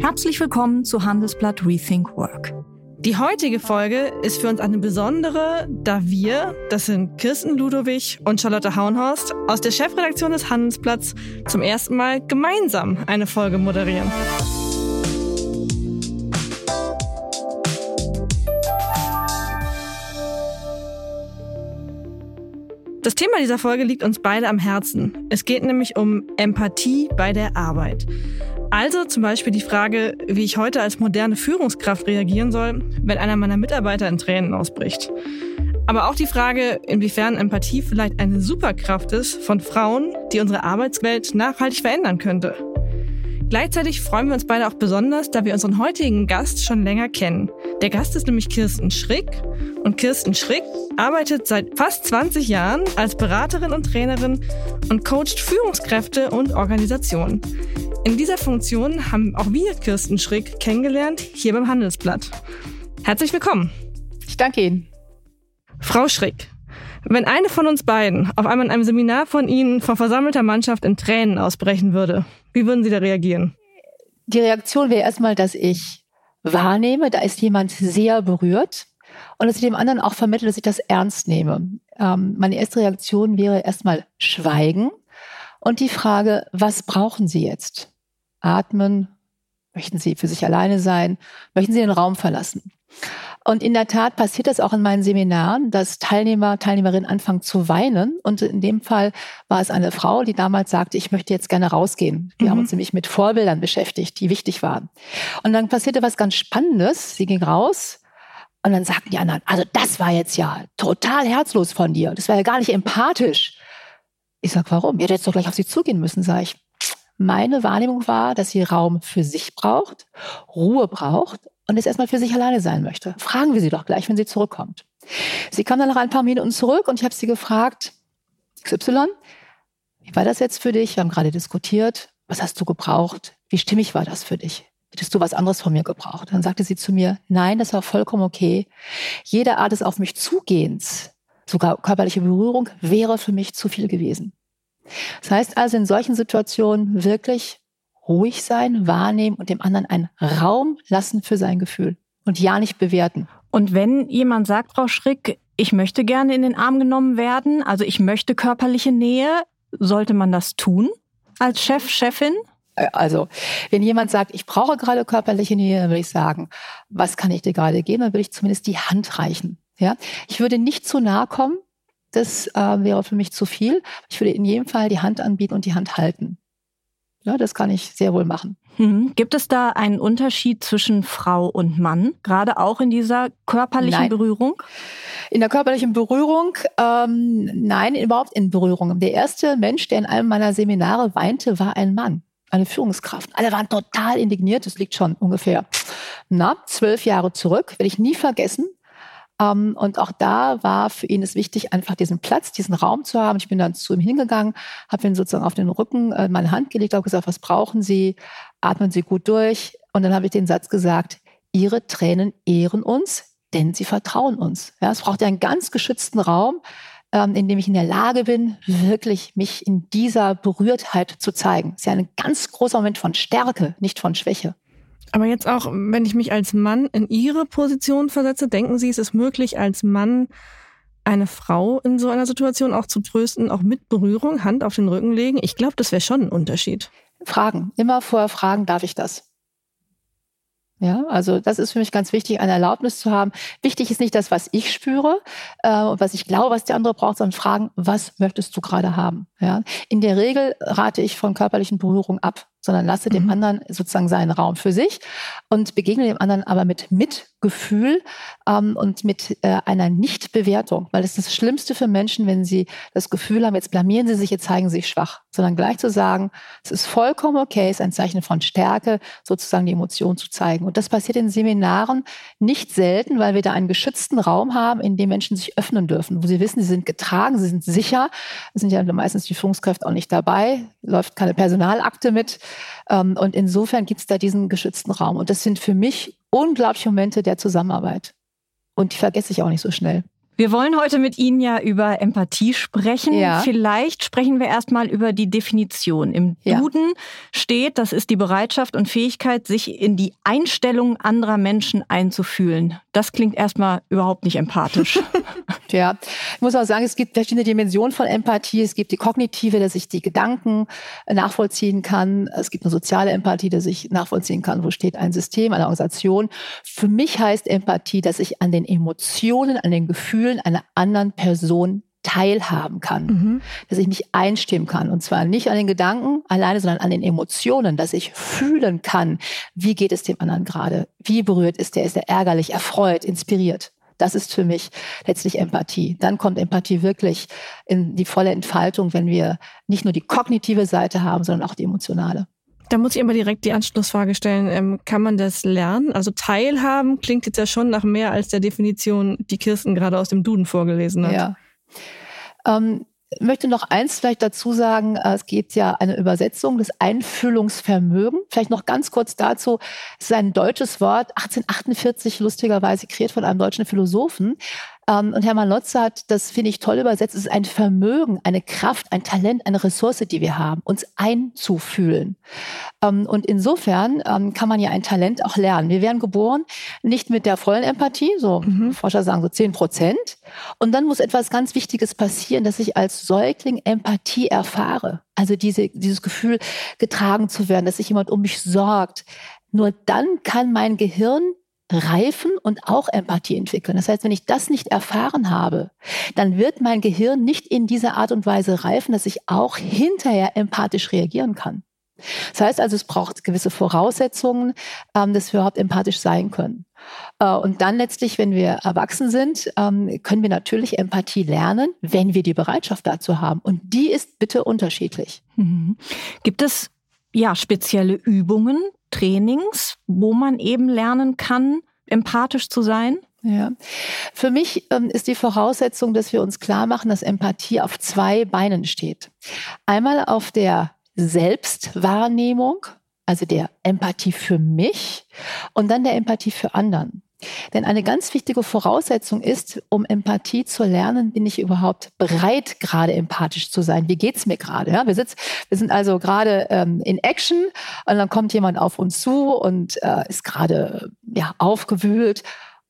Herzlich willkommen zu Handelsblatt Rethink Work. Die heutige Folge ist für uns eine besondere, da wir, das sind Kirsten Ludowig und Charlotte Hauenhorst, aus der Chefredaktion des Handelsblatts zum ersten Mal gemeinsam eine Folge moderieren. Das Thema dieser Folge liegt uns beide am Herzen. Es geht nämlich um Empathie bei der Arbeit. Also zum Beispiel die Frage, wie ich heute als moderne Führungskraft reagieren soll, wenn einer meiner Mitarbeiter in Tränen ausbricht. Aber auch die Frage, inwiefern Empathie vielleicht eine Superkraft ist von Frauen, die unsere Arbeitswelt nachhaltig verändern könnte. Gleichzeitig freuen wir uns beide auch besonders, da wir unseren heutigen Gast schon länger kennen. Der Gast ist nämlich Kirsten Schrick und Kirsten Schrick arbeitet seit fast 20 Jahren als Beraterin und Trainerin und coacht Führungskräfte und Organisationen. In dieser Funktion haben auch wir Kirsten Schrick kennengelernt, hier beim Handelsblatt. Herzlich willkommen. Ich danke Ihnen. Frau Schrick, wenn eine von uns beiden auf einmal in einem Seminar von Ihnen vor versammelter Mannschaft in Tränen ausbrechen würde, wie würden Sie da reagieren? Die Reaktion wäre erstmal, dass ich wahrnehme, da ist jemand sehr berührt und dass ich dem anderen auch vermittle, dass ich das ernst nehme. Ähm, meine erste Reaktion wäre erstmal Schweigen und die Frage, was brauchen Sie jetzt? Atmen, möchten Sie für sich alleine sein, möchten Sie den Raum verlassen? Und in der Tat passiert das auch in meinen Seminaren, dass Teilnehmer, Teilnehmerinnen anfangen zu weinen. Und in dem Fall war es eine Frau, die damals sagte, ich möchte jetzt gerne rausgehen. Wir mhm. haben uns nämlich mit Vorbildern beschäftigt, die wichtig waren. Und dann passierte was ganz Spannendes. Sie ging raus und dann sagten die anderen, also das war jetzt ja total herzlos von dir. Das war ja gar nicht empathisch. Ich sag, warum? Ihr hättet jetzt doch gleich auf sie zugehen müssen, sage ich. Meine Wahrnehmung war, dass sie Raum für sich braucht, Ruhe braucht und jetzt erstmal für sich alleine sein möchte. Fragen wir sie doch gleich, wenn sie zurückkommt. Sie kam dann nach ein paar Minuten zurück und ich habe sie gefragt, XY, wie war das jetzt für dich? Wir haben gerade diskutiert. Was hast du gebraucht? Wie stimmig war das für dich? Hättest du was anderes von mir gebraucht? Dann sagte sie zu mir, nein, das war vollkommen okay. Jede Art des auf mich Zugehens, sogar körperliche Berührung, wäre für mich zu viel gewesen. Das heißt also in solchen Situationen wirklich ruhig sein, wahrnehmen und dem anderen einen Raum lassen für sein Gefühl und ja nicht bewerten. Und wenn jemand sagt, Frau Schrick, ich möchte gerne in den Arm genommen werden, also ich möchte körperliche Nähe, sollte man das tun als Chef, Chefin? Äh, also, wenn jemand sagt, ich brauche gerade körperliche Nähe, dann würde ich sagen, was kann ich dir gerade geben? Dann würde ich zumindest die Hand reichen. Ja, ich würde nicht zu nahe kommen. Das äh, wäre für mich zu viel. Ich würde in jedem Fall die Hand anbieten und die Hand halten. Ja, das kann ich sehr wohl machen. Mhm. Gibt es da einen Unterschied zwischen Frau und Mann, gerade auch in dieser körperlichen nein. Berührung? In der körperlichen Berührung, ähm, nein, überhaupt in Berührung. Der erste Mensch, der in einem meiner Seminare weinte, war ein Mann, eine Führungskraft. Alle waren total indigniert. Das liegt schon ungefähr, na, zwölf Jahre zurück. Werde ich nie vergessen. Ähm, und auch da war für ihn es wichtig, einfach diesen Platz, diesen Raum zu haben. Ich bin dann zu ihm hingegangen, habe ihn sozusagen auf den Rücken äh, meine Hand gelegt, habe gesagt, was brauchen Sie? Atmen Sie gut durch. Und dann habe ich den Satz gesagt, Ihre Tränen ehren uns, denn sie vertrauen uns. Ja, es braucht ja einen ganz geschützten Raum, ähm, in dem ich in der Lage bin, wirklich mich in dieser Berührtheit zu zeigen. Es ist ja ein ganz großer Moment von Stärke, nicht von Schwäche. Aber jetzt auch, wenn ich mich als Mann in Ihre Position versetze, denken Sie, es ist möglich, als Mann eine Frau in so einer Situation auch zu trösten, auch mit Berührung, Hand auf den Rücken legen? Ich glaube, das wäre schon ein Unterschied. Fragen. Immer vorher fragen, darf ich das? Ja, also das ist für mich ganz wichtig, eine Erlaubnis zu haben. Wichtig ist nicht das, was ich spüre äh, und was ich glaube, was der andere braucht, sondern fragen, was möchtest du gerade haben? Ja, in der Regel rate ich von körperlichen Berührungen ab sondern lasse dem mhm. anderen sozusagen seinen Raum für sich und begegne dem anderen aber mit Mitgefühl ähm, und mit äh, einer Nichtbewertung, weil es ist das Schlimmste für Menschen, wenn sie das Gefühl haben, jetzt blamieren sie sich, jetzt zeigen sie sich schwach, sondern gleich zu sagen, es ist vollkommen okay, es ist ein Zeichen von Stärke, sozusagen die Emotion zu zeigen. Und das passiert in Seminaren nicht selten, weil wir da einen geschützten Raum haben, in dem Menschen sich öffnen dürfen, wo sie wissen, sie sind getragen, sie sind sicher, es sind ja meistens die Führungskräfte auch nicht dabei, läuft keine Personalakte mit. Ähm, und insofern gibt es da diesen geschützten Raum. Und das sind für mich unglaubliche Momente der Zusammenarbeit. Und die vergesse ich auch nicht so schnell. Wir wollen heute mit Ihnen ja über Empathie sprechen. Ja. Vielleicht sprechen wir erstmal über die Definition. Im Duden ja. steht, das ist die Bereitschaft und Fähigkeit, sich in die Einstellung anderer Menschen einzufühlen. Das klingt erstmal überhaupt nicht empathisch. ja, ich muss auch sagen, es gibt verschiedene Dimensionen von Empathie. Es gibt die kognitive, dass ich die Gedanken nachvollziehen kann. Es gibt eine soziale Empathie, dass ich nachvollziehen kann, wo steht ein System, eine Organisation. Für mich heißt Empathie, dass ich an den Emotionen, an den Gefühlen Gefühlen einer anderen Person teilhaben kann, mhm. dass ich mich einstimmen kann und zwar nicht an den Gedanken alleine, sondern an den Emotionen, dass ich fühlen kann, wie geht es dem anderen gerade, wie berührt ist der, ist er ärgerlich, erfreut, inspiriert. Das ist für mich letztlich Empathie. Dann kommt Empathie wirklich in die volle Entfaltung, wenn wir nicht nur die kognitive Seite haben, sondern auch die emotionale. Da muss ich immer direkt die Anschlussfrage stellen. Ähm, kann man das lernen? Also teilhaben klingt jetzt ja schon nach mehr als der Definition, die Kirsten gerade aus dem Duden vorgelesen hat. Ja. Ähm, möchte noch eins vielleicht dazu sagen. Äh, es gibt ja eine Übersetzung des Einfühlungsvermögen. Vielleicht noch ganz kurz dazu. Es ist ein deutsches Wort, 1848 lustigerweise kreiert von einem deutschen Philosophen. Ähm, und Hermann Lotze hat, das finde ich toll übersetzt, es ist ein Vermögen, eine Kraft, ein Talent, eine Ressource, die wir haben, uns einzufühlen. Ähm, und insofern ähm, kann man ja ein Talent auch lernen. Wir werden geboren nicht mit der vollen Empathie, so mhm. Forscher sagen so zehn Prozent. Und dann muss etwas ganz Wichtiges passieren, dass ich als Säugling Empathie erfahre. Also diese, dieses Gefühl, getragen zu werden, dass sich jemand um mich sorgt. Nur dann kann mein Gehirn reifen und auch Empathie entwickeln. Das heißt, wenn ich das nicht erfahren habe, dann wird mein Gehirn nicht in dieser Art und Weise reifen, dass ich auch hinterher empathisch reagieren kann. Das heißt also, es braucht gewisse Voraussetzungen, ähm, dass wir überhaupt empathisch sein können. Äh, und dann letztlich, wenn wir erwachsen sind, ähm, können wir natürlich Empathie lernen, wenn wir die Bereitschaft dazu haben. Und die ist bitte unterschiedlich. Mhm. Gibt es ja spezielle Übungen, Trainings, wo man eben lernen kann, empathisch zu sein? Ja, für mich ähm, ist die Voraussetzung, dass wir uns klar machen, dass Empathie auf zwei Beinen steht. Einmal auf der Selbstwahrnehmung, also der Empathie für mich und dann der Empathie für anderen. Denn eine ganz wichtige Voraussetzung ist, um Empathie zu lernen, bin ich überhaupt bereit, gerade empathisch zu sein. Wie geht's mir gerade? Ja, wir, wir sind also gerade ähm, in Action und dann kommt jemand auf uns zu und äh, ist gerade ja, aufgewühlt.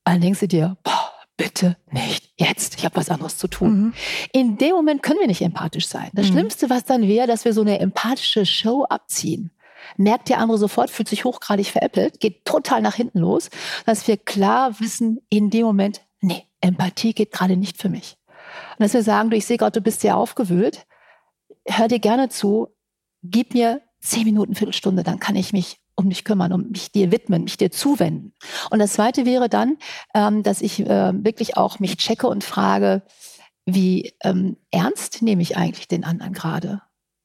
Und dann denkst du dir, boah, bitte nicht jetzt. Ich habe was anderes zu tun. Mhm. In dem Moment können wir nicht empathisch sein. Das mhm. Schlimmste, was dann wäre, dass wir so eine empathische Show abziehen merkt der andere sofort, fühlt sich hochgradig veräppelt, geht total nach hinten los, dass wir klar wissen, in dem Moment, nee, Empathie geht gerade nicht für mich. Und dass wir sagen, du, ich sehe gerade, du bist sehr aufgewühlt, hör dir gerne zu, gib mir zehn Minuten, Viertelstunde, dann kann ich mich um dich kümmern, um mich dir widmen, mich dir zuwenden. Und das Zweite wäre dann, ähm, dass ich äh, wirklich auch mich checke und frage, wie ähm, ernst nehme ich eigentlich den anderen gerade?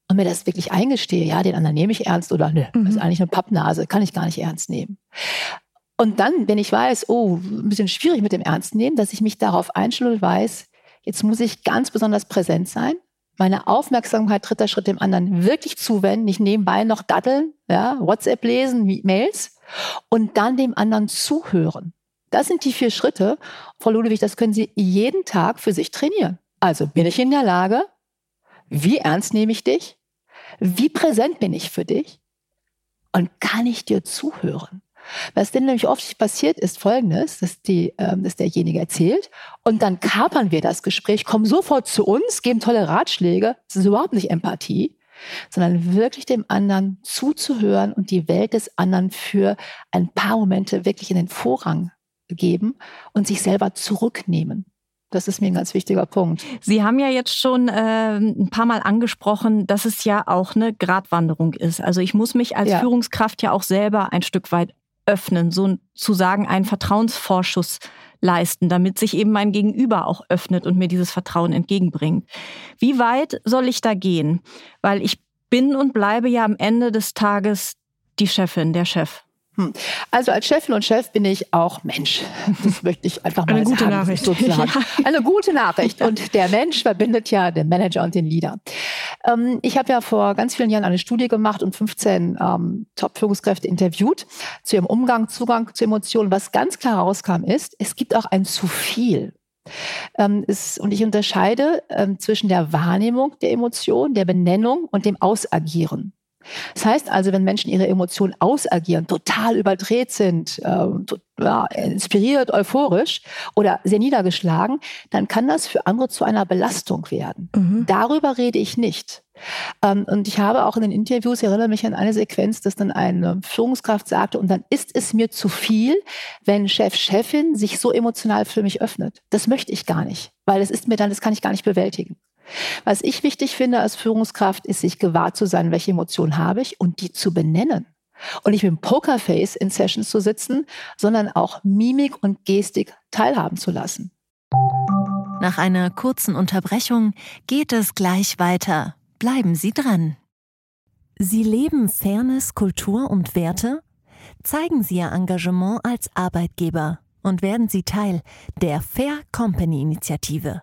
Und mir das wirklich eingestehe, ja, den anderen nehme ich ernst oder ne, mhm. das ist eigentlich eine Pappnase, kann ich gar nicht ernst nehmen. Und dann, wenn ich weiß, oh, ein bisschen schwierig mit dem Ernst nehmen, dass ich mich darauf einstelle und weiß, jetzt muss ich ganz besonders präsent sein, meine Aufmerksamkeit dritter Schritt dem anderen wirklich zuwenden, nicht nebenbei noch daddeln, ja, WhatsApp lesen, Mails und dann dem anderen zuhören. Das sind die vier Schritte. Frau Ludwig, das können Sie jeden Tag für sich trainieren. Also bin ich in der Lage, wie ernst nehme ich dich? Wie präsent bin ich für dich? Und kann ich dir zuhören? Was denn nämlich oft passiert ist folgendes, dass, die, ähm, dass derjenige erzählt und dann kapern wir das Gespräch, kommen sofort zu uns, geben tolle Ratschläge. Das ist überhaupt nicht Empathie, sondern wirklich dem anderen zuzuhören und die Welt des anderen für ein paar Momente wirklich in den Vorrang geben und sich selber zurücknehmen. Das ist mir ein ganz wichtiger Punkt. Sie haben ja jetzt schon äh, ein paar Mal angesprochen, dass es ja auch eine Gratwanderung ist. Also ich muss mich als ja. Führungskraft ja auch selber ein Stück weit öffnen, sozusagen einen Vertrauensvorschuss leisten, damit sich eben mein Gegenüber auch öffnet und mir dieses Vertrauen entgegenbringt. Wie weit soll ich da gehen? Weil ich bin und bleibe ja am Ende des Tages die Chefin, der Chef. Hm. Also als Chefin und Chef bin ich auch Mensch. Das möchte ich einfach mal Eine gute sagen, Nachricht. Sozusagen. Ja. Eine gute Nachricht. Und der Mensch verbindet ja den Manager und den Leader. Ähm, ich habe ja vor ganz vielen Jahren eine Studie gemacht und 15 ähm, Top-Führungskräfte interviewt zu ihrem Umgang, Zugang zu Emotionen. Was ganz klar rauskam ist, es gibt auch ein zu viel Ähm, ist, und ich unterscheide ähm, zwischen der Wahrnehmung der Emotion, der Benennung und dem Ausagieren. Das heißt also, wenn Menschen ihre Emotionen ausagieren, total überdreht sind, äh, ja, inspiriert, euphorisch oder sehr niedergeschlagen, dann kann das für andere zu einer Belastung werden. Mhm. Darüber rede ich nicht. Ähm, und ich habe auch in den Interviews, ich erinnere mich an eine Sequenz, dass dann eine Führungskraft sagte, und dann ist es mir zu viel, wenn Chef, Chefin sich so emotional für mich öffnet. Das möchte ich gar nicht, weil das ist mir dann, das kann ich gar nicht bewältigen. Was ich wichtig finde als Führungskraft, ist, sich gewahr zu sein, welche Emotionen habe ich und die zu benennen. Und nicht mit dem Pokerface in Sessions zu sitzen, sondern auch Mimik und Gestik teilhaben zu lassen. Nach einer kurzen Unterbrechung geht es gleich weiter. Bleiben Sie dran. Sie leben Fairness, Kultur und Werte? Zeigen Sie Ihr Engagement als Arbeitgeber und werden Sie Teil der Fair Company Initiative.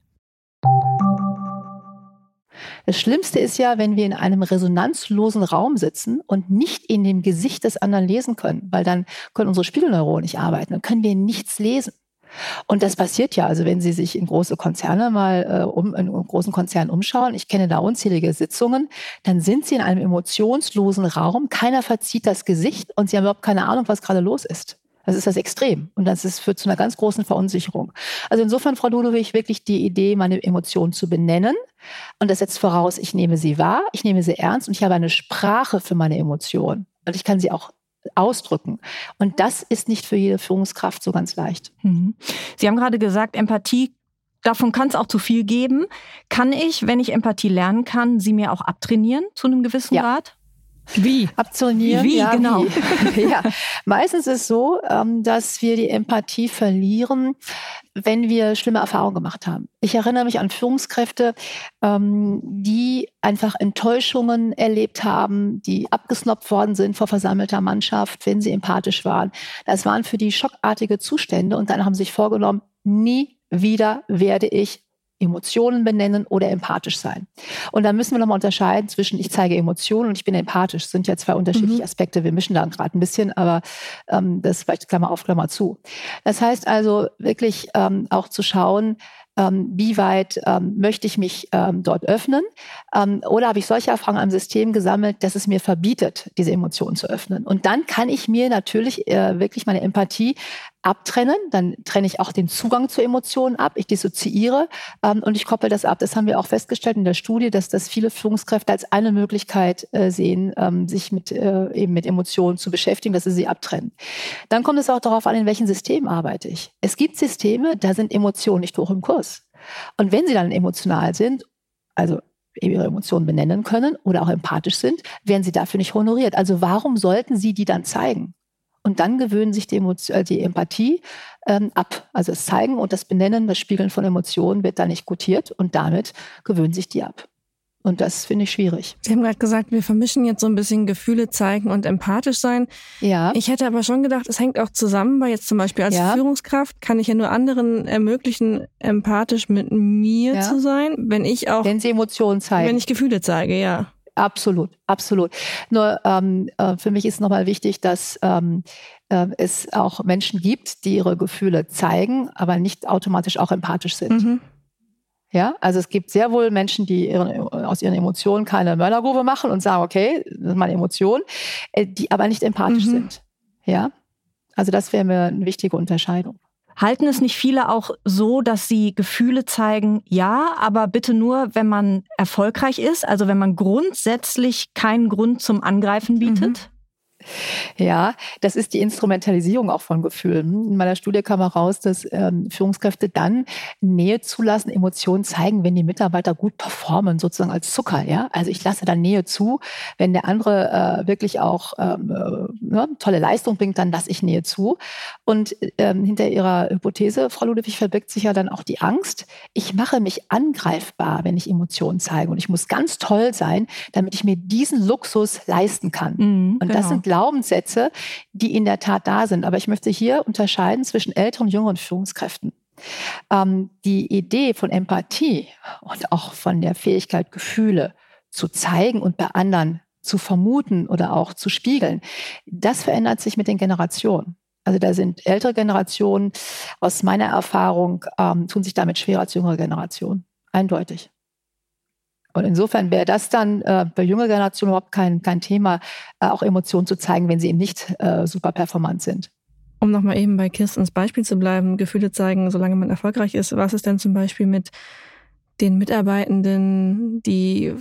Das Schlimmste ist ja, wenn wir in einem resonanzlosen Raum sitzen und nicht in dem Gesicht des anderen lesen können, weil dann können unsere Spiegelneuronen nicht arbeiten, dann können wir nichts lesen. Und das passiert ja, also wenn Sie sich in große Konzerne mal äh, um, in großen Konzernen umschauen, ich kenne da unzählige Sitzungen, dann sind Sie in einem emotionslosen Raum, keiner verzieht das Gesicht und Sie haben überhaupt keine Ahnung, was gerade los ist. Das ist das Extrem. Und das ist, führt zu einer ganz großen Verunsicherung. Also insofern, Frau Ludwig, wirklich die Idee, meine Emotionen zu benennen. Und das setzt voraus, ich nehme sie wahr, ich nehme sie ernst und ich habe eine Sprache für meine Emotionen. Und ich kann sie auch ausdrücken. Und das ist nicht für jede Führungskraft so ganz leicht. Mhm. Sie haben gerade gesagt, Empathie Davon kann es auch zu viel geben. Kann ich, wenn ich Empathie lernen kann, sie mir auch abtrainieren zu einem gewissen ja. Grad? Wie? Abtrainieren. Wie, ja, genau. Wie. ja. Meistens ist es so, ähm, dass wir die Empathie verlieren, wenn wir schlimme Erfahrungen gemacht haben. Ich erinnere mich an Führungskräfte, ähm, die einfach Enttäuschungen erlebt haben, die abgesnoppt worden sind vor versammelter Mannschaft, wenn sie empathisch waren. Das waren für die schockartige Zustände und dann haben sie sich vorgenommen, nie wieder werde ich Emotionen benennen oder empathisch sein. Und da müssen wir nochmal unterscheiden zwischen ich zeige Emotionen und ich bin empathisch. Das sind ja zwei unterschiedliche mhm. Aspekte. Wir mischen da gerade ein bisschen, aber ähm, das vielleicht Klammer auf, Klammer zu. Das heißt also wirklich ähm, auch zu schauen, ähm, wie weit ähm, möchte ich mich ähm, dort öffnen? Ähm, oder habe ich solche Erfahrungen am System gesammelt, dass es mir verbietet, diese Emotionen zu öffnen? Und dann kann ich mir natürlich äh, wirklich meine Empathie abtrennen. Dann trenne ich auch den Zugang zu Emotionen ab. Ich dissoziiere ähm, und ich koppel das ab. Das haben wir auch festgestellt in der Studie, dass das viele Führungskräfte als eine Möglichkeit äh, sehen, ähm, sich mit äh, eben mit Emotionen zu beschäftigen, dass sie sie abtrennen. Dann kommt es auch darauf an, in welchem System arbeite ich. Es gibt Systeme, da sind Emotionen nicht hoch im Kurs. Und wenn sie dann emotional sind, also ihre Emotionen benennen können oder auch empathisch sind, werden sie dafür nicht honoriert. Also warum sollten sie die dann zeigen? Und dann gewöhnen sich die, Emotion, äh, die Empathie ähm, ab. Also das Zeigen und das Benennen, das Spiegeln von Emotionen wird da nicht gutiert und damit gewöhnen sich die ab. Und das finde ich schwierig. Sie haben gerade gesagt, wir vermischen jetzt so ein bisschen Gefühle zeigen und empathisch sein. Ja. Ich hätte aber schon gedacht, es hängt auch zusammen, weil jetzt zum Beispiel als ja. Führungskraft kann ich ja nur anderen ermöglichen, empathisch mit mir ja. zu sein, wenn ich auch. Wenn sie Emotionen zeigen. Wenn ich Gefühle zeige, ja. Absolut, absolut. Nur ähm, äh, für mich ist nochmal wichtig, dass ähm, äh, es auch Menschen gibt, die ihre Gefühle zeigen, aber nicht automatisch auch empathisch sind. Mhm. Ja, also es gibt sehr wohl Menschen, die ihren, aus ihren Emotionen keine Mördergrube machen und sagen, okay, das ist meine Emotion, äh, die aber nicht empathisch mhm. sind. Ja, also das wäre mir eine wichtige Unterscheidung. Halten es nicht viele auch so, dass sie Gefühle zeigen, ja, aber bitte nur, wenn man erfolgreich ist, also wenn man grundsätzlich keinen Grund zum Angreifen bietet? Ja, das ist die Instrumentalisierung auch von Gefühlen. In meiner Studie kam heraus, dass ähm, Führungskräfte dann Nähe zulassen, Emotionen zeigen, wenn die Mitarbeiter gut performen, sozusagen als Zucker. Ja, also ich lasse dann Nähe zu. Wenn der andere äh, wirklich auch ähm, äh, ne, tolle Leistung bringt, dann lasse ich Nähe zu. Und ähm, hinter Ihrer Hypothese, Frau Ludwig, verbirgt sich ja dann auch die Angst. Ich mache mich angreifbar, wenn ich Emotionen zeige. Und ich muss ganz toll sein, damit ich mir diesen Luxus leisten kann. Mhm, und genau. das sind Glaubenssätze, die in der Tat da sind. Aber ich möchte hier unterscheiden zwischen älteren und jüngeren Führungskräften. Ähm, die Idee von Empathie und auch von der Fähigkeit, Gefühle zu zeigen und bei anderen zu vermuten oder auch zu spiegeln, das verändert sich mit den Generationen. Also da sind ältere Generationen aus meiner Erfahrung ähm, tun sich damit schwerer als jüngere Generationen. Eindeutig. Und insofern wäre das dann äh, bei jüngerer Generation überhaupt kein, kein Thema, äh, auch Emotionen zu zeigen, wenn sie eben nicht äh, super performant sind. Um nochmal eben bei Kirstens Beispiel zu bleiben, Gefühle zeigen, solange man erfolgreich ist. Was ist denn zum Beispiel mit den Mitarbeitenden, die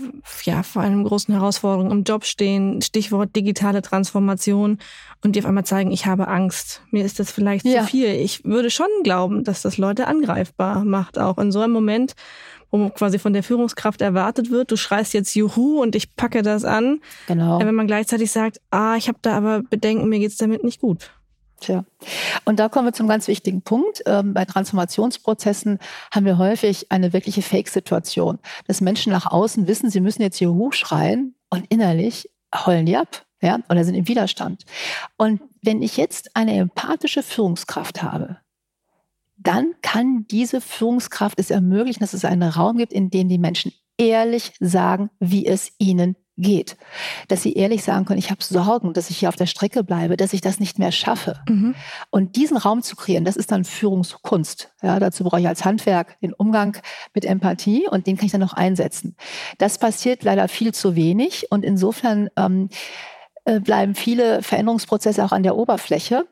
ja vor einem großen Herausforderung im Job stehen, Stichwort digitale Transformation und die auf einmal zeigen, ich habe Angst, mir ist das vielleicht ja. zu viel. Ich würde schon glauben, dass das Leute angreifbar macht, auch in so einem Moment, wo quasi von der Führungskraft erwartet wird, du schreist jetzt Juhu und ich packe das an. Genau. Wenn man gleichzeitig sagt, ah, ich habe da aber Bedenken, mir geht's damit nicht gut. Tja. Und da kommen wir zum ganz wichtigen Punkt. Ähm, bei Transformationsprozessen haben wir häufig eine wirkliche Fake-Situation, dass Menschen nach außen wissen, sie müssen jetzt hier hochschreien und innerlich heulen die ab. Ja, oder sind im Widerstand. Und wenn ich jetzt eine empathische Führungskraft habe, dann kann diese Führungskraft es ermöglichen, dass es einen Raum gibt, in dem die Menschen ehrlich sagen, wie es ihnen geht. Dass sie ehrlich sagen können, ich habe Sorgen, dass ich hier auf der Strecke bleibe, dass ich das nicht mehr schaffe. Mhm. Und diesen Raum zu kreieren, das ist dann Führungskunst. Ja, dazu brauche ich als Handwerk den Umgang mit Empathie und den kann ich dann noch einsetzen. Das passiert leider viel zu wenig und insofern ähm, äh, bleiben viele Veränderungsprozesse auch an der Oberfläche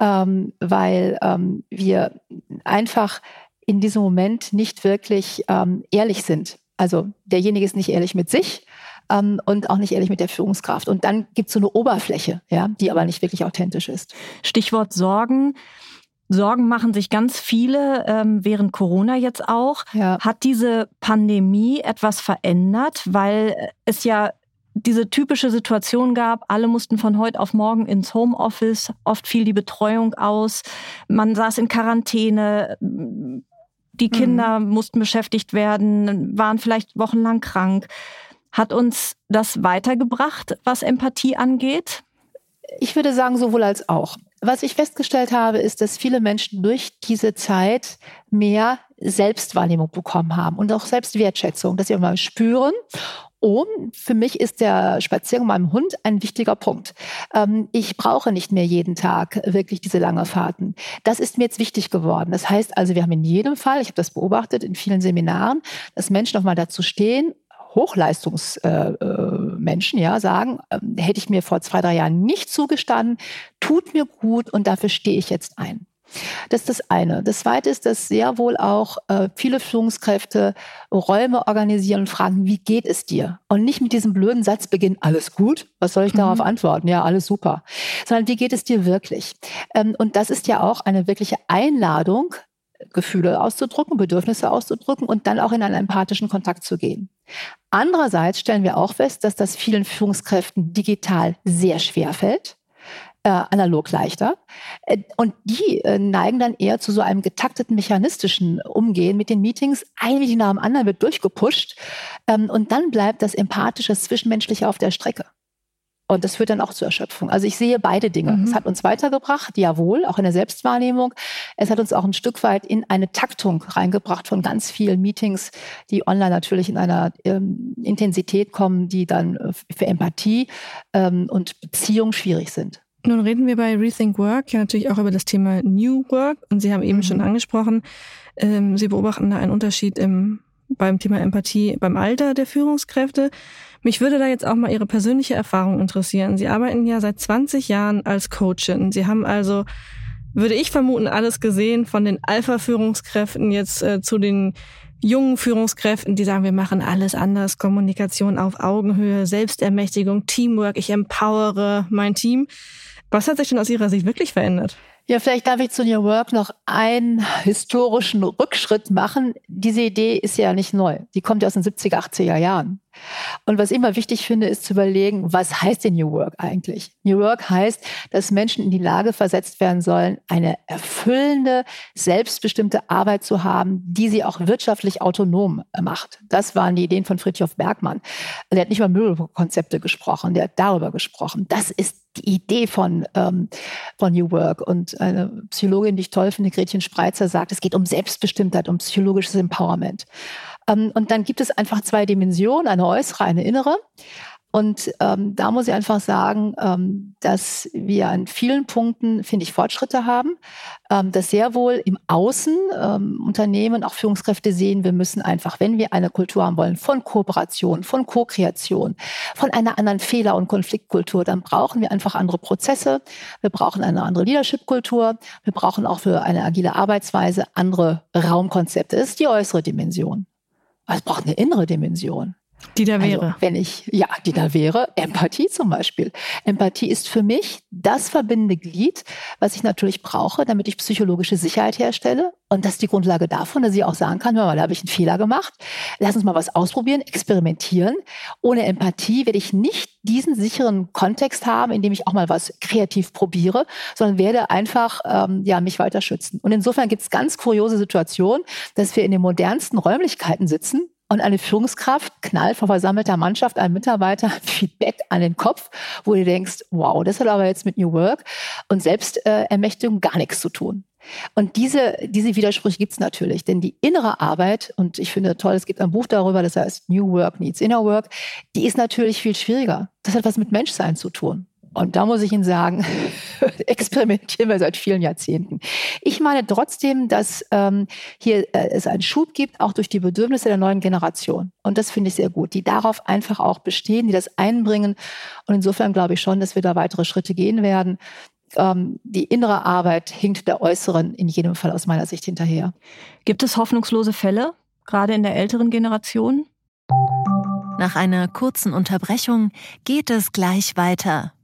ähm, weil ähm, wir einfach in diesem Moment nicht wirklich ähm, ehrlich sind. Also derjenige ist nicht ehrlich mit sich ähm, und auch nicht ehrlich mit der Führungskraft. Und dann gibt es so eine Oberfläche, ja, die aber nicht wirklich authentisch ist. Stichwort Sorgen. Sorgen machen sich ganz viele ähm, während Corona jetzt auch. Ja. Hat diese Pandemie etwas verändert, weil es ja diese typische Situation gab, alle mussten von heute auf morgen ins Homeoffice, oft fiel die Betreuung aus, man saß in Quarantäne, die Kinder mhm. mussten beschäftigt werden, waren vielleicht wochenlang krank. Hat uns das weitergebracht, was Empathie angeht? Ich würde sagen, sowohl als auch. Was ich festgestellt habe, ist, dass viele Menschen durch diese Zeit mehr Selbstwahrnehmung bekommen haben und auch Selbstwertschätzung, dass sie mal spüren oh, für mich ist der Spaziergang mit meinem Hund ein wichtiger Punkt. Ähm, ich brauche nicht mehr jeden Tag wirklich diese lange Fahrten. Das ist mir jetzt wichtig geworden. Das heißt also, wir haben in jedem Fall, ich habe das beobachtet in vielen Seminaren, dass Menschen nochmal dazu stehen, Hochleistungsmenschen, äh, äh, ja, sagen, ähm, hätte ich mir vor zwei, drei Jahren nicht zugestanden, tut mir gut und dafür stehe ich jetzt ein. Das ist das eine. Das zweite ist, dass sehr wohl auch äh, viele Führungskräfte Räume organisieren und fragen, wie geht es dir? Und nicht mit diesem blöden Satz beginnen, alles gut? Was soll ich mhm. darauf antworten? Ja, alles super. Sondern wie geht es dir wirklich? Ähm, und das ist ja auch eine wirkliche Einladung, Gefühle auszudrücken, Bedürfnisse auszudrücken und dann auch in einen empathischen Kontakt zu gehen. Andererseits stellen wir auch fest, dass das vielen Führungskräften digital sehr schwer fällt äh, analog leichter. Äh, und die äh, neigen dann eher zu so einem getakteten mechanistischen Umgehen mit den Meetings. Ein Meeting nach dem anderen wird durchgepusht. Ähm, und dann bleibt das Empathische, Zwischenmenschliche auf der Strecke. Und das führt dann auch zur Erschöpfung. Also ich sehe beide Dinge. Mhm. Es hat uns weitergebracht, jawohl, auch in der Selbstwahrnehmung. Es hat uns auch ein Stück weit in eine Taktung reingebracht von ganz vielen Meetings, die online natürlich in einer ähm, Intensität kommen, die dann äh, für Empathie ähm, und Beziehung schwierig sind. Nun reden wir bei Rethink Work ja natürlich auch über das Thema New Work und Sie haben eben mhm. schon angesprochen, ähm, Sie beobachten da einen Unterschied im, beim Thema Empathie beim Alter der Führungskräfte. Mich würde da jetzt auch mal Ihre persönliche Erfahrung interessieren. Sie arbeiten ja seit 20 Jahren als Coachin. Sie haben also, würde ich vermuten, alles gesehen von den Alpha-Führungskräften jetzt äh, zu den jungen Führungskräften, die sagen, wir machen alles anders, Kommunikation auf Augenhöhe, Selbstermächtigung, Teamwork, ich empowere mein Team. Was hat sich denn aus Ihrer Sicht wirklich verändert? Ja, vielleicht darf ich zu New Work noch einen historischen Rückschritt machen. Diese Idee ist ja nicht neu. Die kommt ja aus den 70er, 80er Jahren. Und was ich immer wichtig finde, ist zu überlegen, was heißt denn New Work eigentlich? New Work heißt, dass Menschen in die Lage versetzt werden sollen, eine erfüllende, selbstbestimmte Arbeit zu haben, die sie auch wirtschaftlich autonom macht. Das waren die Ideen von Friedhof Bergmann. Der hat nicht über Möbelkonzepte gesprochen, der hat darüber gesprochen. Das ist die Idee von, ähm, von New Work. Und eine Psychologin, die ich toll finde, Gretchen Spreitzer, sagt, es geht um Selbstbestimmtheit, um psychologisches Empowerment. Ähm, und dann gibt es einfach zwei Dimensionen, eine äußere, eine innere. Und ähm, da muss ich einfach sagen, ähm, dass wir an vielen Punkten, finde ich, Fortschritte haben, ähm, dass sehr wohl im Außen ähm, Unternehmen, auch Führungskräfte sehen, wir müssen einfach, wenn wir eine Kultur haben wollen, von Kooperation, von Co-Kreation, von einer anderen Fehler- und Konfliktkultur, dann brauchen wir einfach andere Prozesse, wir brauchen eine andere Leadership-Kultur, wir brauchen auch für eine agile Arbeitsweise andere Raumkonzepte. Das ist die äußere Dimension. Es braucht eine innere Dimension. Die da wäre. Also, wenn ich, ja, die da wäre, Empathie zum Beispiel. Empathie ist für mich das verbindende Glied, was ich natürlich brauche, damit ich psychologische Sicherheit herstelle. Und das ist die Grundlage davon, dass ich auch sagen kann, hör mal, da habe ich einen Fehler gemacht. Lass uns mal was ausprobieren, experimentieren. Ohne Empathie werde ich nicht diesen sicheren Kontext haben, in dem ich auch mal was kreativ probiere, sondern werde einfach ähm, ja, mich weiter schützen. Und insofern gibt es ganz kuriose Situationen, dass wir in den modernsten Räumlichkeiten sitzen, und eine Führungskraft knallt vor versammelter Mannschaft einem Mitarbeiter Feedback an den Kopf, wo du denkst, wow, das hat aber jetzt mit New Work und Selbstermächtigung gar nichts zu tun. Und diese, diese Widersprüche gibt es natürlich, denn die innere Arbeit, und ich finde toll, es gibt ein Buch darüber, das heißt New Work Needs Inner Work, die ist natürlich viel schwieriger. Das hat was mit Menschsein zu tun. Und da muss ich Ihnen sagen, experimentieren wir seit vielen Jahrzehnten. Ich meine trotzdem, dass ähm, hier äh, es einen Schub gibt, auch durch die Bedürfnisse der neuen Generation. Und das finde ich sehr gut, die darauf einfach auch bestehen, die das einbringen. Und insofern glaube ich schon, dass wir da weitere Schritte gehen werden. Ähm, die innere Arbeit hinkt der äußeren in jedem Fall aus meiner Sicht hinterher. Gibt es hoffnungslose Fälle, gerade in der älteren Generation? Nach einer kurzen Unterbrechung geht es gleich weiter.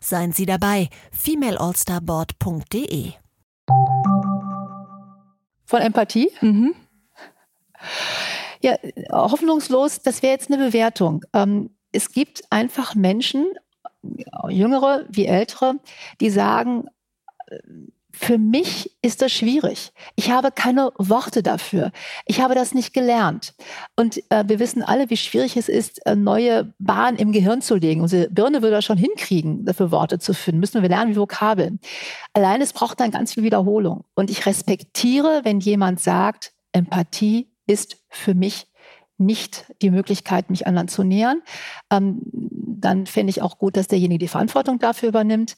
Seien Sie dabei, femaleallstarboard.de. Von Empathie? Mhm. Ja, hoffnungslos, das wäre jetzt eine Bewertung. Ähm, es gibt einfach Menschen, jüngere wie ältere, die sagen, für mich ist das schwierig. Ich habe keine Worte dafür. Ich habe das nicht gelernt. Und äh, wir wissen alle, wie schwierig es ist, äh, neue Bahnen im Gehirn zu legen. Unsere Birne würde das schon hinkriegen, dafür Worte zu finden. Müssen wir lernen wie Vokabeln. Allein es braucht dann ganz viel Wiederholung. Und ich respektiere, wenn jemand sagt, Empathie ist für mich nicht die Möglichkeit, mich anderen zu nähern, ähm, dann fände ich auch gut, dass derjenige die Verantwortung dafür übernimmt,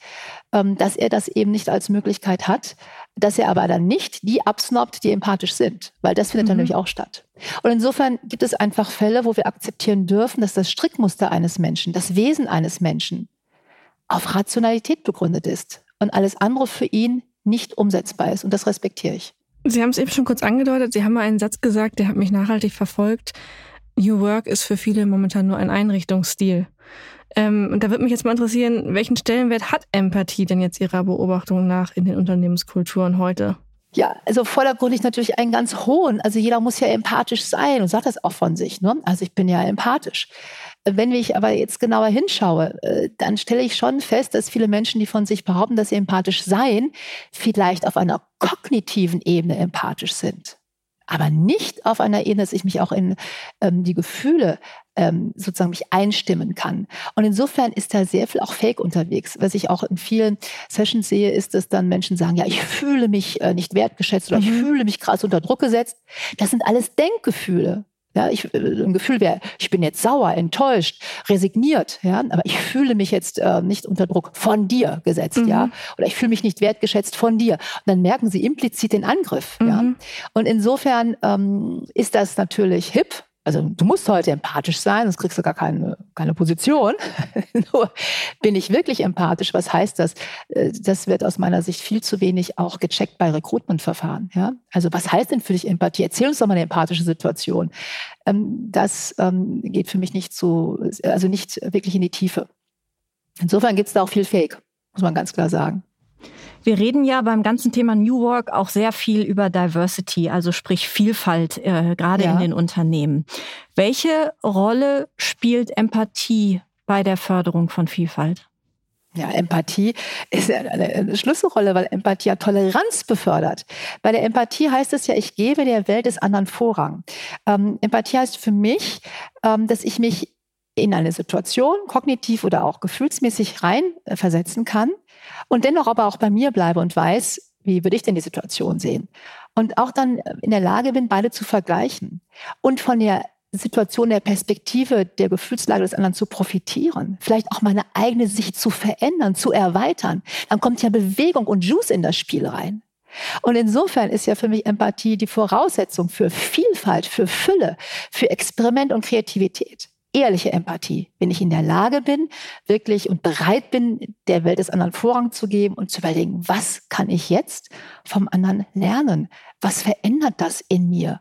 ähm, dass er das eben nicht als Möglichkeit hat, dass er aber dann nicht die absnobbt, die empathisch sind, weil das findet mhm. dann nämlich auch statt. Und insofern gibt es einfach Fälle, wo wir akzeptieren dürfen, dass das Strickmuster eines Menschen, das Wesen eines Menschen auf Rationalität begründet ist und alles andere für ihn nicht umsetzbar ist. Und das respektiere ich. Sie haben es eben schon kurz angedeutet. Sie haben mal einen Satz gesagt, der hat mich nachhaltig verfolgt. New Work ist für viele momentan nur ein Einrichtungsstil. Ähm, und da würde mich jetzt mal interessieren, welchen Stellenwert hat Empathie denn jetzt Ihrer Beobachtung nach in den Unternehmenskulturen heute? Ja, also vordergründig natürlich einen ganz hohen. Also jeder muss ja empathisch sein und sagt das auch von sich. Ne? Also ich bin ja empathisch. Wenn ich aber jetzt genauer hinschaue, äh, dann stelle ich schon fest, dass viele Menschen, die von sich behaupten, dass sie empathisch seien, vielleicht auf einer kognitiven Ebene empathisch sind aber nicht auf einer Ebene, dass ich mich auch in ähm, die Gefühle ähm, sozusagen mich einstimmen kann. Und insofern ist da sehr viel auch Fake unterwegs. Was ich auch in vielen Sessions sehe, ist, dass dann Menschen sagen, ja, ich fühle mich äh, nicht wertgeschätzt oder mhm. ich fühle mich krass unter Druck gesetzt. Das sind alles Denkgefühle. Ja, ich, äh, ein Gefühl wäre, ich bin jetzt sauer, enttäuscht, resigniert, ja, aber ich fühle mich jetzt äh, nicht unter Druck von dir gesetzt, mhm. ja, oder ich fühle mich nicht wertgeschätzt von dir. Und dann merken sie implizit den Angriff, mhm. ja. Und insofern ähm, ist das natürlich hip, also du musst heute empathisch sein, sonst kriegst du gar keine, keine Position. Nur bin ich wirklich empathisch, was heißt das? Äh, das wird aus meiner Sicht viel zu wenig auch gecheckt bei Recruitment-Verfahren. Ja? Also was heißt denn für dich Empathie? Erzähl uns doch mal eine empathische Situation. Ähm, das ähm, geht für mich nicht so, also nicht wirklich in die Tiefe. Insofern gibt es da auch viel Fake, muss man ganz klar sagen. Wir reden ja beim ganzen Thema New Work auch sehr viel über Diversity, also sprich Vielfalt, äh, gerade ja. in den Unternehmen. Welche Rolle spielt Empathie bei der Förderung von Vielfalt? Ja, Empathie ist eine Schlüsselrolle, weil Empathie ja Toleranz befördert. Bei der Empathie heißt es ja, ich gebe der Welt des anderen Vorrang. Ähm, Empathie heißt für mich, ähm, dass ich mich in eine Situation kognitiv oder auch gefühlsmäßig reinversetzen kann und dennoch aber auch bei mir bleibe und weiß, wie würde ich denn die Situation sehen? Und auch dann in der Lage bin, beide zu vergleichen und von der Situation der Perspektive der Gefühlslage des anderen zu profitieren, vielleicht auch meine eigene Sicht zu verändern, zu erweitern, dann kommt ja Bewegung und Juice in das Spiel rein. Und insofern ist ja für mich Empathie die Voraussetzung für Vielfalt, für Fülle, für Experiment und Kreativität ehrliche Empathie, wenn ich in der Lage bin, wirklich und bereit bin, der Welt des anderen Vorrang zu geben und zu überlegen, was kann ich jetzt vom anderen lernen? Was verändert das in mir?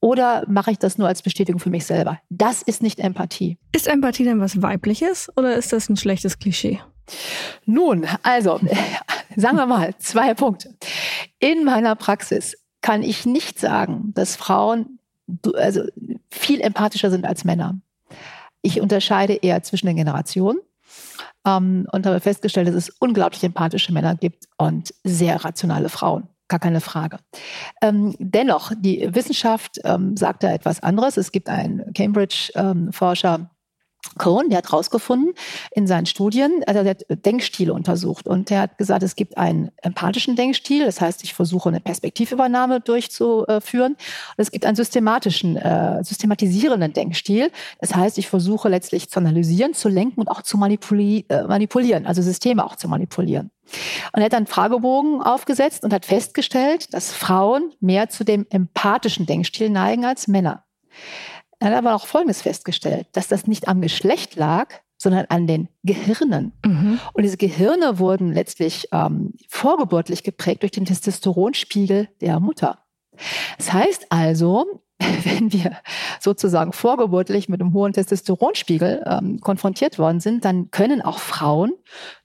Oder mache ich das nur als Bestätigung für mich selber? Das ist nicht Empathie. Ist Empathie denn was Weibliches oder ist das ein schlechtes Klischee? Nun, also, sagen wir mal, zwei Punkte. In meiner Praxis kann ich nicht sagen, dass Frauen also viel empathischer sind als Männer. Ich unterscheide eher zwischen den Generationen ähm, und habe festgestellt, dass es unglaublich empathische Männer gibt und sehr rationale Frauen. Gar keine Frage. Ähm, dennoch, die Wissenschaft ähm, sagt da etwas anderes. Es gibt einen Cambridge-Forscher, Cohen, der hat herausgefunden in seinen Studien, also der hat Denkstile untersucht und der hat gesagt, es gibt einen empathischen Denkstil, das heißt, ich versuche eine Perspektivübernahme durchzuführen. Und es gibt einen systematischen, äh, systematisierenden Denkstil, das heißt, ich versuche letztlich zu analysieren, zu lenken und auch zu manipuli äh, manipulieren, also Systeme auch zu manipulieren. Und er hat dann Fragebogen aufgesetzt und hat festgestellt, dass Frauen mehr zu dem empathischen Denkstil neigen als Männer. Er hat aber auch Folgendes festgestellt, dass das nicht am Geschlecht lag, sondern an den Gehirnen. Mhm. Und diese Gehirne wurden letztlich ähm, vorgeburtlich geprägt durch den Testosteronspiegel der Mutter. Das heißt also, wenn wir sozusagen vorgeburtlich mit einem hohen Testosteronspiegel ähm, konfrontiert worden sind, dann können auch Frauen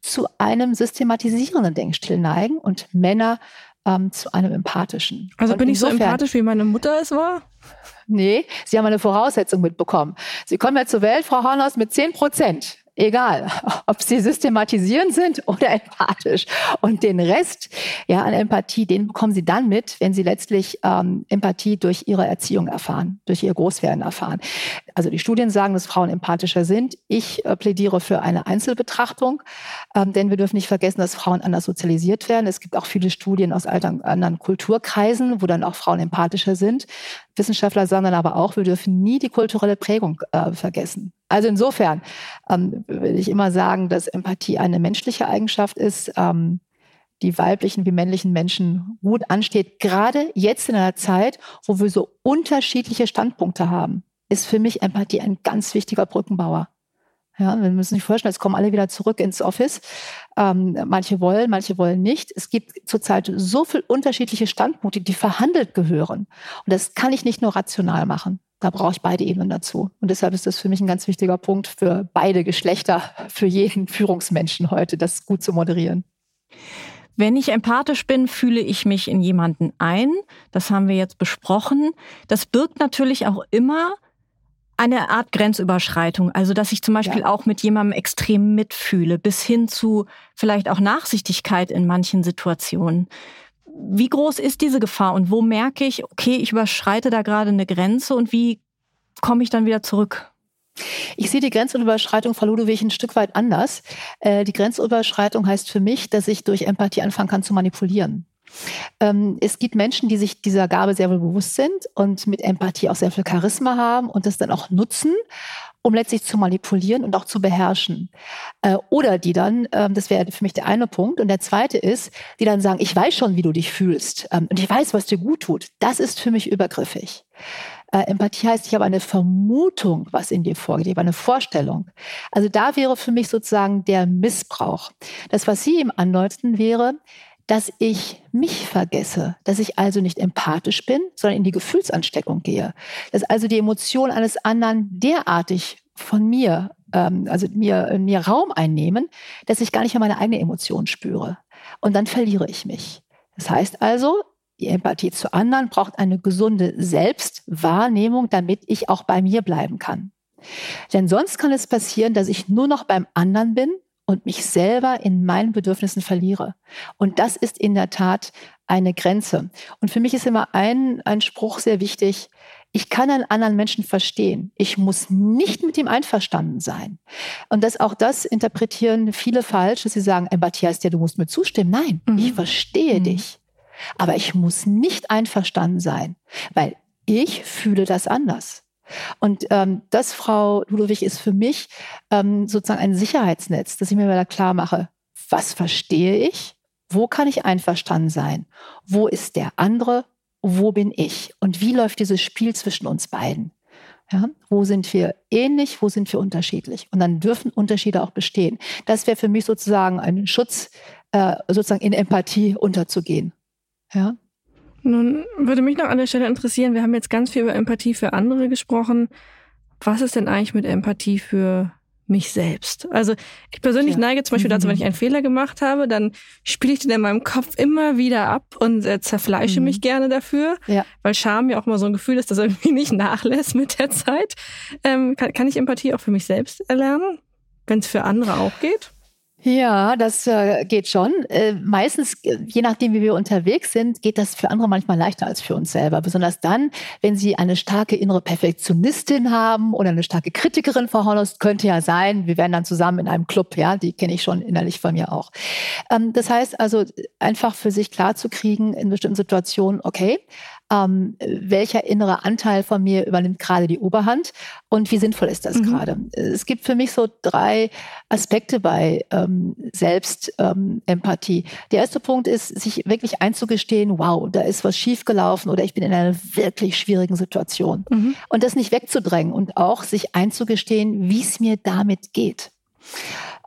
zu einem systematisierenden Denkstil neigen und Männer ähm, zu einem empathischen. Also und bin ich so empathisch, wie meine Mutter es war? Nee, Sie haben eine Voraussetzung mitbekommen. Sie kommen ja zur Welt, Frau Hornhaus, mit 10 Prozent egal, ob sie systematisieren sind oder empathisch. Und den Rest ja, an Empathie, den bekommen sie dann mit, wenn sie letztlich ähm, Empathie durch ihre Erziehung erfahren, durch ihr Großwerden erfahren. Also die Studien sagen, dass Frauen empathischer sind. Ich äh, plädiere für eine Einzelbetrachtung, ähm, denn wir dürfen nicht vergessen, dass Frauen anders sozialisiert werden. Es gibt auch viele Studien aus alten, anderen Kulturkreisen, wo dann auch Frauen empathischer sind. Wissenschaftler sagen dann aber auch, wir dürfen nie die kulturelle Prägung äh, vergessen. Also insofern ähm, will ich immer sagen, dass Empathie eine menschliche Eigenschaft ist, ähm, die weiblichen wie männlichen Menschen gut ansteht. Gerade jetzt in einer Zeit, wo wir so unterschiedliche Standpunkte haben, ist für mich Empathie ein ganz wichtiger Brückenbauer. Ja, wir müssen sich vorstellen, jetzt kommen alle wieder zurück ins Office. Ähm, manche wollen, manche wollen nicht. Es gibt zurzeit so viele unterschiedliche Standpunkte, die verhandelt gehören. Und das kann ich nicht nur rational machen. Da brauche ich beide Ebenen dazu. Und deshalb ist das für mich ein ganz wichtiger Punkt für beide Geschlechter, für jeden Führungsmenschen heute, das gut zu moderieren. Wenn ich empathisch bin, fühle ich mich in jemanden ein. Das haben wir jetzt besprochen. Das birgt natürlich auch immer eine Art Grenzüberschreitung. Also, dass ich zum Beispiel ja. auch mit jemandem extrem mitfühle, bis hin zu vielleicht auch Nachsichtigkeit in manchen Situationen. Wie groß ist diese Gefahr und wo merke ich, okay, ich überschreite da gerade eine Grenze und wie komme ich dann wieder zurück? Ich sehe die Grenzüberschreitung, Frau Ludwig, ein Stück weit anders. Äh, die Grenzüberschreitung heißt für mich, dass ich durch Empathie anfangen kann zu manipulieren. Ähm, es gibt Menschen, die sich dieser Gabe sehr wohl bewusst sind und mit Empathie auch sehr viel Charisma haben und das dann auch nutzen um letztlich zu manipulieren und auch zu beherrschen. Äh, oder die dann, ähm, das wäre für mich der eine Punkt. Und der zweite ist, die dann sagen, ich weiß schon, wie du dich fühlst ähm, und ich weiß, was dir gut tut. Das ist für mich übergriffig. Äh, Empathie heißt, ich habe eine Vermutung, was in dir vorgeht, ich habe eine Vorstellung. Also da wäre für mich sozusagen der Missbrauch. Das, was Sie ihm andeuten, wäre, dass ich mich vergesse, dass ich also nicht empathisch bin, sondern in die Gefühlsansteckung gehe, dass also die Emotionen eines anderen derartig von mir, ähm, also mir, mir Raum einnehmen, dass ich gar nicht mehr meine eigene Emotion spüre. Und dann verliere ich mich. Das heißt also, die Empathie zu anderen braucht eine gesunde Selbstwahrnehmung, damit ich auch bei mir bleiben kann. Denn sonst kann es passieren, dass ich nur noch beim anderen bin und mich selber in meinen Bedürfnissen verliere. Und das ist in der Tat eine Grenze. Und für mich ist immer ein, ein Spruch sehr wichtig. Ich kann einen anderen Menschen verstehen. Ich muss nicht mit ihm einverstanden sein. Und das, auch das interpretieren viele falsch, dass sie sagen, Empathie heißt ja, du musst mir zustimmen. Nein, mhm. ich verstehe mhm. dich. Aber ich muss nicht einverstanden sein, weil ich fühle das anders. Und ähm, das, Frau Ludwig, ist für mich ähm, sozusagen ein Sicherheitsnetz, dass ich mir wieder klar mache, was verstehe ich, wo kann ich einverstanden sein, wo ist der andere, wo bin ich und wie läuft dieses Spiel zwischen uns beiden. Ja, wo sind wir ähnlich, wo sind wir unterschiedlich? Und dann dürfen Unterschiede auch bestehen. Das wäre für mich sozusagen ein Schutz, äh, sozusagen in Empathie unterzugehen. Ja. Nun würde mich noch an der Stelle interessieren, wir haben jetzt ganz viel über Empathie für andere gesprochen. Was ist denn eigentlich mit Empathie für mich selbst? Also ich persönlich ja. neige zum Beispiel dazu, wenn ich einen Fehler gemacht habe, dann spiele ich den in meinem Kopf immer wieder ab und äh, zerfleische mhm. mich gerne dafür, ja. weil Scham ja auch mal so ein Gefühl ist, das irgendwie nicht nachlässt mit der Zeit. Ähm, kann, kann ich Empathie auch für mich selbst erlernen, wenn es für andere auch geht? Ja, das äh, geht schon. Äh, meistens, äh, je nachdem, wie wir unterwegs sind, geht das für andere manchmal leichter als für uns selber. Besonders dann, wenn sie eine starke innere Perfektionistin haben oder eine starke Kritikerin, Frau Hornost, könnte ja sein. Wir wären dann zusammen in einem Club, ja, die kenne ich schon innerlich von mir auch. Ähm, das heißt also, einfach für sich klarzukriegen in bestimmten Situationen, okay, ähm, welcher innere Anteil von mir übernimmt gerade die Oberhand und wie sinnvoll ist das mhm. gerade. Es gibt für mich so drei Aspekte bei ähm, Selbstempathie. Ähm, Der erste Punkt ist, sich wirklich einzugestehen, wow, da ist was schiefgelaufen oder ich bin in einer wirklich schwierigen Situation. Mhm. Und das nicht wegzudrängen und auch sich einzugestehen, wie es mir damit geht.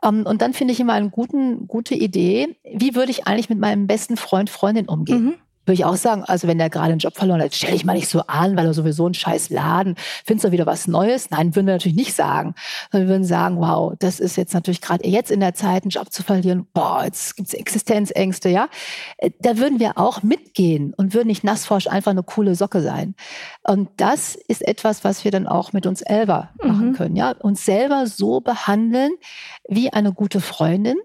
Um, ähm, und dann finde ich immer eine guten, gute Idee, wie würde ich eigentlich mit meinem besten Freund, Freundin umgehen? Mhm würde ich auch sagen, also wenn der gerade einen Job verloren hat, stell dich mal nicht so an, weil er sowieso ein scheiß Laden, findest du wieder was Neues? Nein, würden wir natürlich nicht sagen. Sondern wir würden sagen, wow, das ist jetzt natürlich gerade jetzt in der Zeit, einen Job zu verlieren, boah, jetzt gibt's Existenzängste, ja. Äh, da würden wir auch mitgehen und würden nicht nassforsch einfach eine coole Socke sein. Und das ist etwas, was wir dann auch mit uns selber machen mhm. können, ja. Uns selber so behandeln wie eine gute Freundin.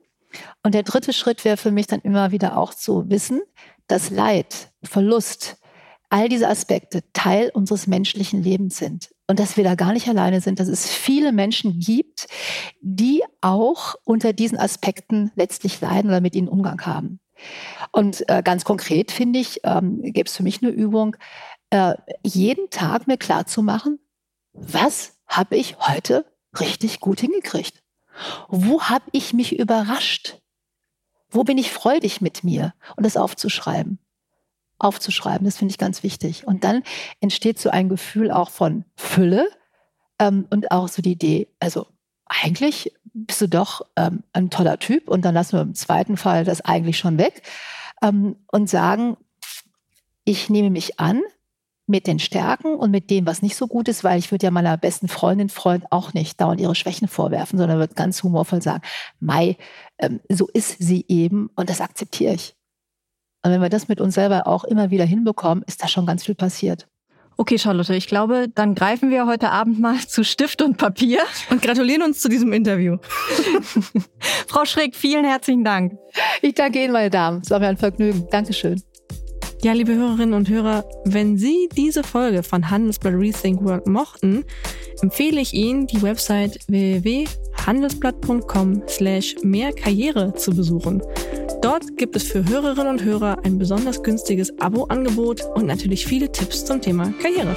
Und der dritte Schritt wäre für mich dann immer wieder auch zu wissen, dass Leid, Verlust, all diese Aspekte Teil unseres menschlichen Lebens sind und dass wir da gar nicht alleine sind, dass es viele Menschen gibt, die auch unter diesen Aspekten letztlich leiden oder mit ihnen Umgang haben. Und äh, ganz konkret finde ich, ähm, gäbe es für mich eine Übung, äh, jeden Tag mir klar zu machen, was habe ich heute richtig gut hingekriegt? Wo habe ich mich überrascht? Wo bin ich freudig mit mir? Und das aufzuschreiben. Aufzuschreiben, das finde ich ganz wichtig. Und dann entsteht so ein Gefühl auch von Fülle ähm, und auch so die Idee, also eigentlich bist du doch ähm, ein toller Typ und dann lassen wir im zweiten Fall das eigentlich schon weg ähm, und sagen, ich nehme mich an, mit den Stärken und mit dem, was nicht so gut ist, weil ich würde ja meiner besten Freundin, Freund auch nicht dauernd ihre Schwächen vorwerfen, sondern würde ganz humorvoll sagen, Mai, ähm, so ist sie eben und das akzeptiere ich. Und wenn wir das mit uns selber auch immer wieder hinbekommen, ist da schon ganz viel passiert. Okay, Charlotte, ich glaube, dann greifen wir heute Abend mal zu Stift und Papier und gratulieren uns zu diesem Interview. Frau Schräg, vielen herzlichen Dank. Ich danke Ihnen, meine Damen. Es war mir ein Vergnügen. Dankeschön. Ja, liebe Hörerinnen und Hörer, wenn Sie diese Folge von Handelsblatt Rethink Work mochten, empfehle ich Ihnen die Website www handelsblatt.com slash mehr Karriere zu besuchen. Dort gibt es für Hörerinnen und Hörer ein besonders günstiges Abo-Angebot und natürlich viele Tipps zum Thema Karriere.